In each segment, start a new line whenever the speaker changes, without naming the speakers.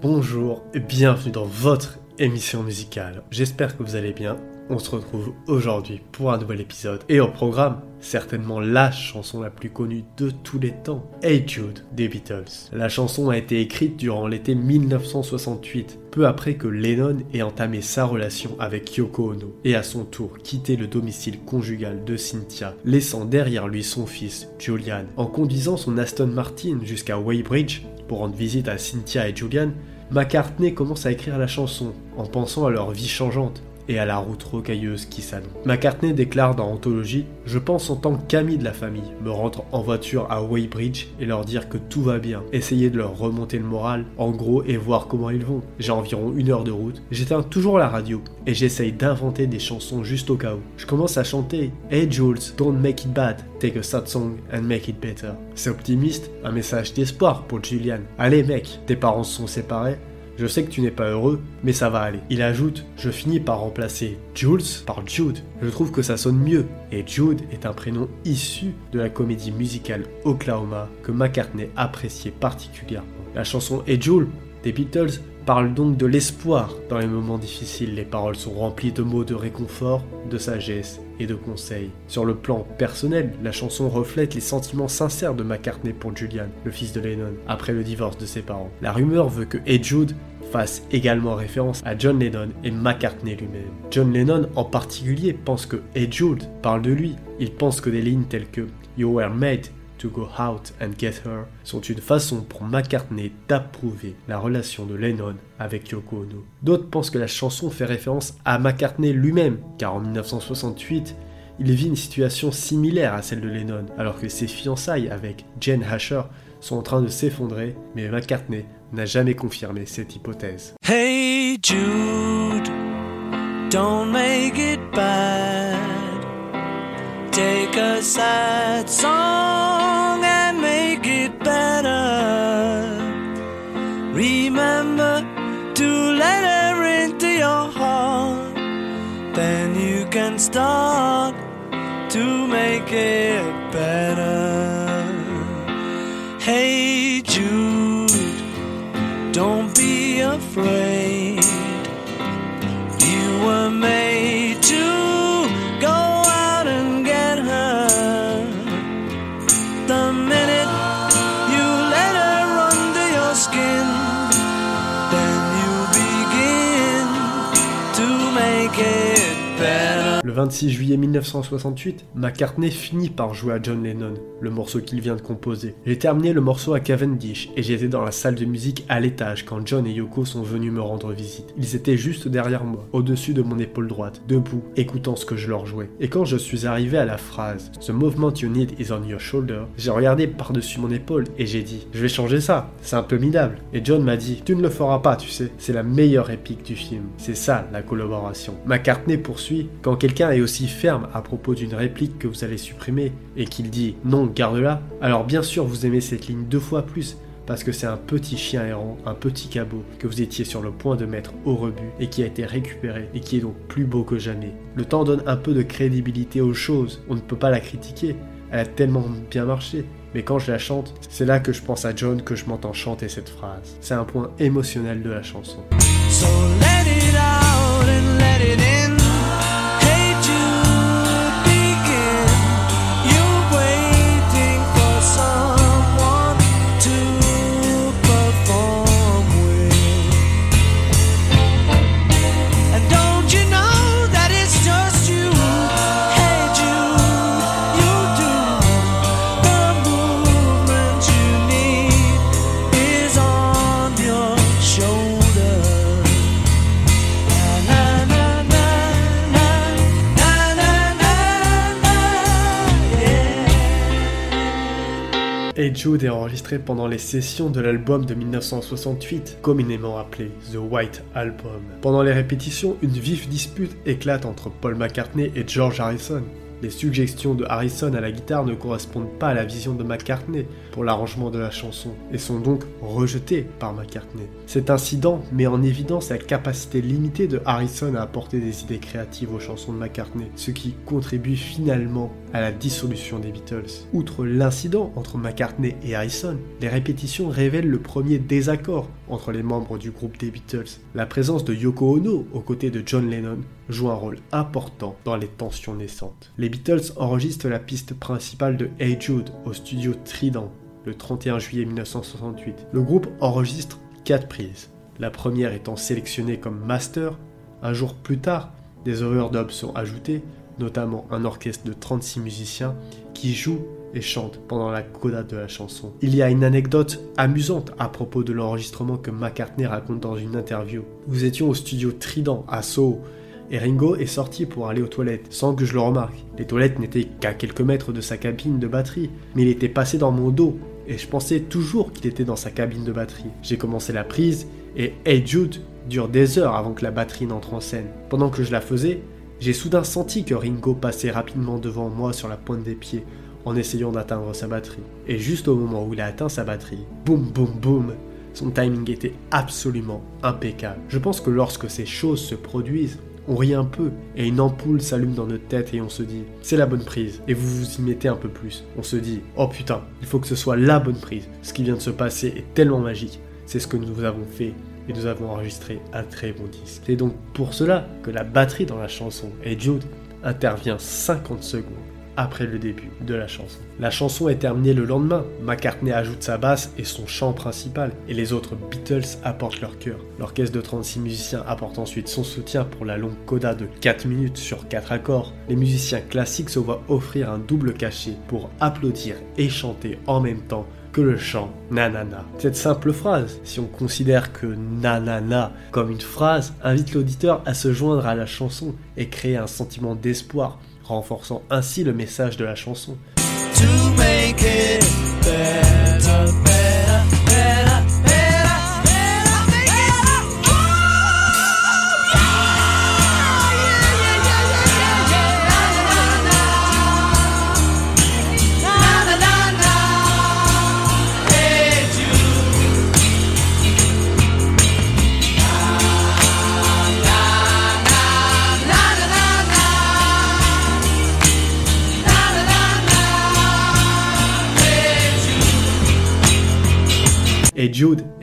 Bonjour et bienvenue dans votre émission musicale. J'espère que vous allez bien. On se retrouve aujourd'hui pour un nouvel épisode. Et au programme, certainement la chanson la plus connue de tous les temps, Hey Jude des Beatles. La chanson a été écrite durant l'été 1968, peu après que Lennon ait entamé sa relation avec Yoko Ono et à son tour quitté le domicile conjugal de Cynthia, laissant derrière lui son fils Julian. En conduisant son Aston Martin jusqu'à Weybridge pour rendre visite à Cynthia et Julian, McCartney commence à écrire la chanson en pensant à leur vie changeante et à la route rocailleuse qui s'annonce. McCartney déclare dans Anthologie Je pense en tant qu'ami de la famille, me rendre en voiture à Weybridge et leur dire que tout va bien, essayer de leur remonter le moral, en gros, et voir comment ils vont. J'ai environ une heure de route, j'éteins toujours la radio et j'essaye d'inventer des chansons juste au cas où. Je commence à chanter Hey Jules, don't make it bad, take a sad song and make it better. C'est optimiste, un message d'espoir pour Julian. Allez mec, tes parents sont séparés, je sais que tu n'es pas heureux, mais ça va aller. Il ajoute Je finis par remplacer Jules par Jude. Je trouve que ça sonne mieux. Et Jude est un prénom issu de la comédie musicale Oklahoma que McCartney appréciait particulièrement. La chanson Hey Jules des Beatles parle donc de l'espoir dans les moments difficiles. Les paroles sont remplies de mots de réconfort, de sagesse et de conseils. Sur le plan personnel, la chanson reflète les sentiments sincères de McCartney pour Julian, le fils de Lennon, après le divorce de ses parents. La rumeur veut que Ed fasse également référence à John Lennon et McCartney lui-même. John Lennon en particulier pense que Ed parle de lui. Il pense que des lignes telles que You were made to Go Out and Get Her sont une façon pour McCartney d'approuver la relation de Lennon avec Yoko Ono. D'autres pensent que la chanson fait référence à McCartney lui-même, car en 1968, il vit une situation similaire à celle de Lennon, alors que ses fiançailles avec Jane Asher sont en train de s'effondrer, mais McCartney n'a jamais confirmé cette hypothèse.
Hey Jude, don't make it bad. Take a sad song better. Remember to let her into your heart. Then you can start to make it better. Hey Jude, don't be afraid. You were made to to make it better.
Le 26 juillet 1968, McCartney finit par jouer à John Lennon, le morceau qu'il vient de composer. J'ai terminé le morceau à Cavendish et j'étais dans la salle de musique à l'étage quand John et Yoko sont venus me rendre visite. Ils étaient juste derrière moi, au-dessus de mon épaule droite, debout, écoutant ce que je leur jouais. Et quand je suis arrivé à la phrase The movement you need is on your shoulder, j'ai regardé par-dessus mon épaule et j'ai dit Je vais changer ça, c'est un peu minable. Et John m'a dit Tu ne le feras pas, tu sais, c'est la meilleure épique du film. C'est ça la collaboration. McCartney poursuit Quand quelqu'un est aussi ferme à propos d'une réplique que vous allez supprimer et qu'il dit non, garde-la, alors bien sûr vous aimez cette ligne deux fois plus parce que c'est un petit chien errant, un petit cabot que vous étiez sur le point de mettre au rebut et qui a été récupéré et qui est donc plus beau que jamais. Le temps donne un peu de crédibilité aux choses, on ne peut pas la critiquer, elle a tellement bien marché. Mais quand je la chante, c'est là que je pense à John que je m'entends chanter cette phrase. C'est un point émotionnel de la chanson.
Hey Jude
est enregistré pendant les sessions de l'album de 1968, communément appelé The White Album. Pendant les répétitions, une vive dispute éclate entre Paul McCartney et George Harrison. Les suggestions de Harrison à la guitare ne correspondent pas à la vision de McCartney pour l'arrangement de la chanson et sont donc rejetées par McCartney. Cet incident met en évidence la capacité limitée de Harrison à apporter des idées créatives aux chansons de McCartney, ce qui contribue finalement à la dissolution des Beatles. Outre l'incident entre McCartney et Harrison, les répétitions révèlent le premier désaccord entre les membres du groupe des Beatles. La présence de Yoko Ono aux côtés de John Lennon joue un rôle important dans les tensions naissantes. Beatles enregistrent la piste principale de Hey Jude au studio Trident le 31 juillet 1968. Le groupe enregistre 4 prises, la première étant sélectionnée comme master. Un jour plus tard, des overdubs sont ajoutés, notamment un orchestre de 36 musiciens qui jouent et chante pendant la coda de la chanson. Il y a une anecdote amusante à propos de l'enregistrement que McCartney raconte dans une interview. Nous étions au studio Trident à Soho et Ringo est sorti pour aller aux toilettes sans que je le remarque. Les toilettes n'étaient qu'à quelques mètres de sa cabine de batterie, mais il était passé dans mon dos et je pensais toujours qu'il était dans sa cabine de batterie. J'ai commencé la prise et Hey Jude dure des heures avant que la batterie n'entre en scène. Pendant que je la faisais, j'ai soudain senti que Ringo passait rapidement devant moi sur la pointe des pieds en essayant d'atteindre sa batterie. Et juste au moment où il a atteint sa batterie, boum boum boum, son timing était absolument impeccable. Je pense que lorsque ces choses se produisent, on rit un peu et une ampoule s'allume dans notre tête et on se dit c'est la bonne prise et vous vous y mettez un peu plus. On se dit oh putain, il faut que ce soit la bonne prise. Ce qui vient de se passer est tellement magique. C'est ce que nous avons fait et nous avons enregistré un très bon disque. C'est donc pour cela que la batterie dans la chanson et Jude intervient 50 secondes après le début de la chanson. La chanson est terminée le lendemain. McCartney ajoute sa basse et son chant principal, et les autres Beatles apportent leur chœur. L'orchestre de 36 musiciens apporte ensuite son soutien pour la longue coda de 4 minutes sur 4 accords. Les musiciens classiques se voient offrir un double cachet pour applaudir et chanter en même temps que le chant nanana. Cette simple phrase, si on considère que nanana comme une phrase, invite l'auditeur à se joindre à la chanson et créer un sentiment d'espoir renforçant ainsi le message de la chanson.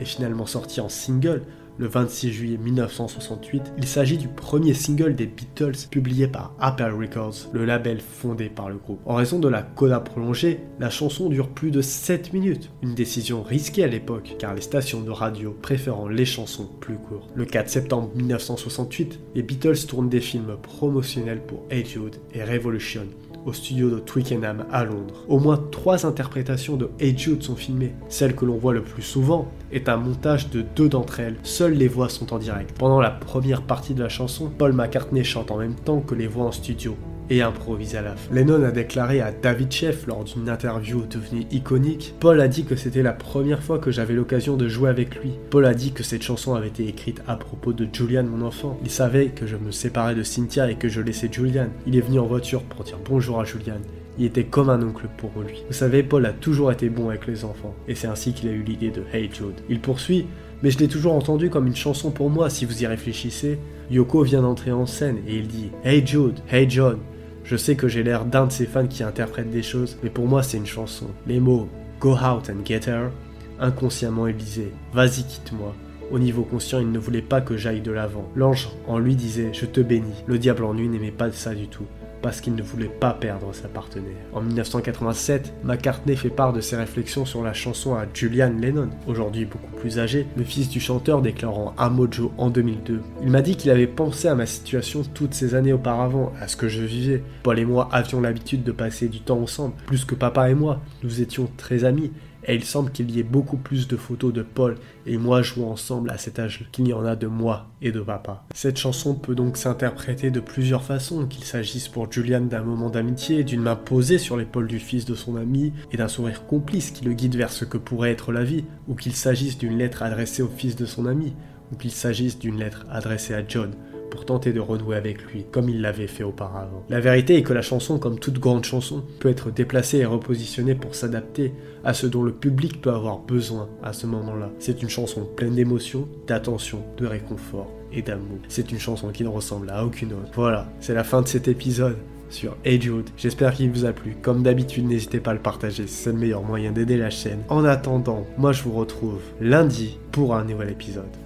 Est finalement sorti en single le 26 juillet 1968. Il s'agit du premier single des Beatles publié par Apple Records, le label fondé par le groupe. En raison de la coda prolongée, la chanson dure plus de 7 minutes, une décision risquée à l'époque car les stations de radio préférant les chansons plus courtes. Le 4 septembre 1968, les Beatles tournent des films promotionnels pour Hey et Revolution au studio de Twickenham à Londres. Au moins trois interprétations de Hey Jude sont filmées. Celle que l'on voit le plus souvent est un montage de deux d'entre elles. Seules les voix sont en direct. Pendant la première partie de la chanson, Paul McCartney chante en même temps que les voix en studio et improvise à la fin. Lennon a déclaré à David Sheff lors d'une interview devenue iconique Paul a dit que c'était la première fois que j'avais l'occasion de jouer avec lui. Paul a dit que cette chanson avait été écrite à propos de Julian, mon enfant. Il savait que je me séparais de Cynthia et que je laissais Julian. Il est venu en voiture pour dire bonjour à Julian. Il était comme un oncle pour lui. Vous savez, Paul a toujours été bon avec les enfants, et c'est ainsi qu'il a eu l'idée de Hey Jude. Il poursuit, mais je l'ai toujours entendu comme une chanson pour moi si vous y réfléchissez. Yoko vient d'entrer en scène et il dit Hey Jude, Hey John. Je sais que j'ai l'air d'un de ces fans qui interprètent des choses, mais pour moi c'est une chanson. Les mots Go out and get her, inconsciemment il disait Vas-y quitte-moi. Au niveau conscient, il ne voulait pas que j'aille de l'avant. L'ange en lui disait Je te bénis. Le diable en lui n'aimait pas ça du tout parce qu'il ne voulait pas perdre sa partenaire. En 1987, McCartney fait part de ses réflexions sur la chanson à Julian Lennon, aujourd'hui beaucoup plus âgé, le fils du chanteur déclarant à Mojo en 2002. Il m'a dit qu'il avait pensé à ma situation toutes ces années auparavant, à ce que je vivais. Paul et moi avions l'habitude de passer du temps ensemble, plus que papa et moi. Nous étions très amis, et il semble qu'il y ait beaucoup plus de photos de Paul et moi jouant ensemble à cet âge qu'il y en a de moi et de papa. Cette chanson peut donc s'interpréter de plusieurs façons, qu'il s'agisse pour Julian d'un moment d'amitié, d'une main posée sur l'épaule du fils de son ami et d'un sourire complice qui le guide vers ce que pourrait être la vie, ou qu'il s'agisse d'une lettre adressée au fils de son ami, ou qu'il s'agisse d'une lettre adressée à John pour tenter de renouer avec lui, comme il l'avait fait auparavant. La vérité est que la chanson, comme toute grande chanson, peut être déplacée et repositionnée pour s'adapter à ce dont le public peut avoir besoin à ce moment-là. C'est une chanson pleine d'émotions, d'attention, de réconfort et d'amour. C'est une chanson qui ne ressemble à aucune autre. Voilà, c'est la fin de cet épisode sur Jude. J'espère qu'il vous a plu. Comme d'habitude, n'hésitez pas à le partager, c'est le meilleur moyen d'aider la chaîne. En attendant, moi je vous retrouve lundi pour un nouvel épisode.